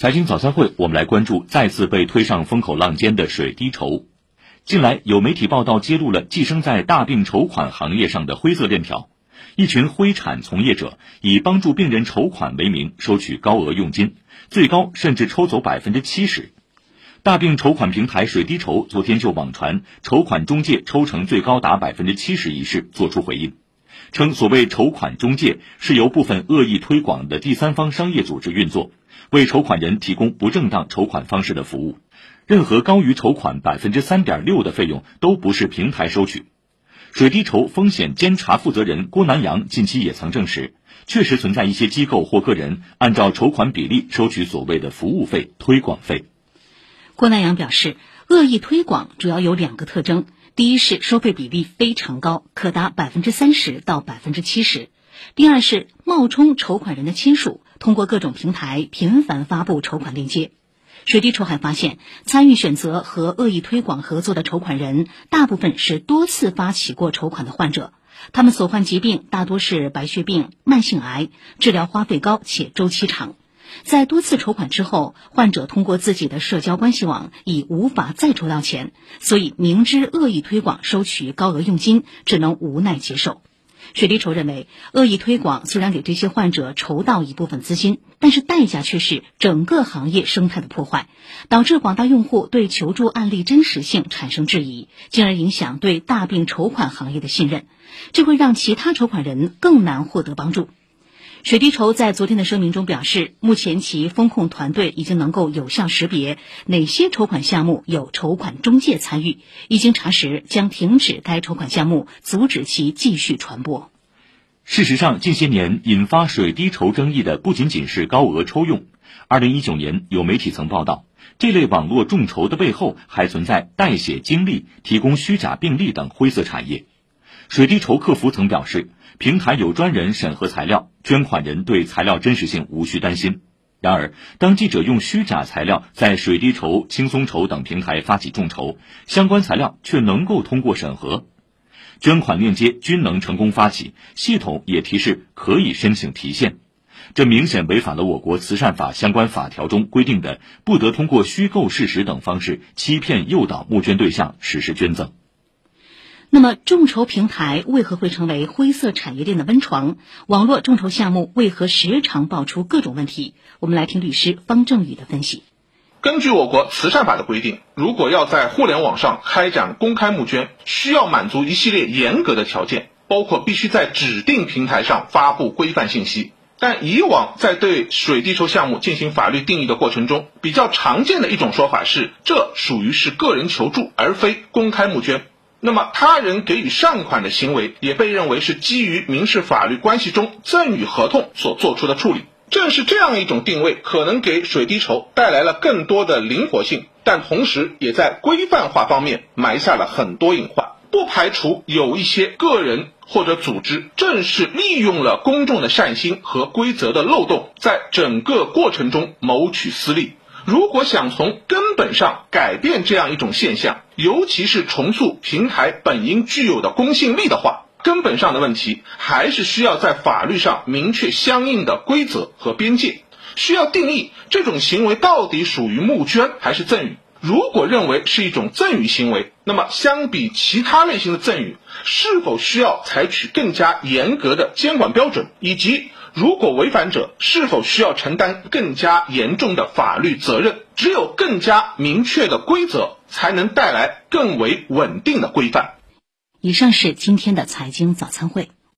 财经早餐会，我们来关注再次被推上风口浪尖的水滴筹。近来有媒体报道揭露了寄生在大病筹款行业上的灰色链条，一群灰产从业者以帮助病人筹款为名收取高额佣金，最高甚至抽走百分之七十。大病筹款平台水滴筹昨天就网传筹款中介抽成最高达百分之七十一事作出回应，称所谓筹款中介是由部分恶意推广的第三方商业组织运作。为筹款人提供不正当筹款方式的服务，任何高于筹款百分之三点六的费用都不是平台收取。水滴筹风险监察负责人郭南阳近期也曾证实，确实存在一些机构或个人按照筹款比例收取所谓的服务费、推广费。郭南阳表示，恶意推广主要有两个特征：第一是收费比例非常高，可达百分之三十到百分之七十；第二是冒充筹款人的亲属。通过各种平台频繁发布筹款链接，水滴筹还发现，参与选择和恶意推广合作的筹款人，大部分是多次发起过筹款的患者，他们所患疾病大多是白血病、慢性癌，治疗花费高且周期长。在多次筹款之后，患者通过自己的社交关系网已无法再筹到钱，所以明知恶意推广收取高额佣金，只能无奈接受。水滴筹认为，恶意推广虽然给这些患者筹到一部分资金，但是代价却是整个行业生态的破坏，导致广大用户对求助案例真实性产生质疑，进而影响对大病筹款行业的信任，这会让其他筹款人更难获得帮助。水滴筹在昨天的声明中表示，目前其风控团队已经能够有效识别哪些筹款项目有筹款中介参与，一经查实将停止该筹款项目，阻止其继续传播。事实上，近些年引发水滴筹争议的不仅仅是高额抽用。二零一九年，有媒体曾报道，这类网络众筹的背后还存在代写经历、提供虚假病例等灰色产业。水滴筹客服曾表示。平台有专人审核材料，捐款人对材料真实性无需担心。然而，当记者用虚假材料在水滴筹、轻松筹等平台发起众筹，相关材料却能够通过审核，捐款链接均能成功发起，系统也提示可以申请提现，这明显违反了我国慈善法相关法条中规定的不得通过虚构事实等方式欺骗诱导募捐对象实施捐赠。那么，众筹平台为何会成为灰色产业链的温床？网络众筹项目为何时常爆出各种问题？我们来听律师方正宇的分析。根据我国慈善法的规定，如果要在互联网上开展公开募捐，需要满足一系列严格的条件，包括必须在指定平台上发布规范信息。但以往在对水滴筹项目进行法律定义的过程中，比较常见的一种说法是，这属于是个人求助，而非公开募捐。那么，他人给予善款的行为也被认为是基于民事法律关系中赠与合同所做出的处理。正是这样一种定位，可能给水滴筹带来了更多的灵活性，但同时也在规范化方面埋下了很多隐患。不排除有一些个人或者组织，正是利用了公众的善心和规则的漏洞，在整个过程中谋取私利。如果想从根本上改变这样一种现象，尤其是重塑平台本应具有的公信力的话，根本上的问题还是需要在法律上明确相应的规则和边界，需要定义这种行为到底属于募捐还是赠与。如果认为是一种赠与行为，那么相比其他类型的赠与，是否需要采取更加严格的监管标准，以及？如果违反者是否需要承担更加严重的法律责任？只有更加明确的规则，才能带来更为稳定的规范。以上是今天的财经早餐会。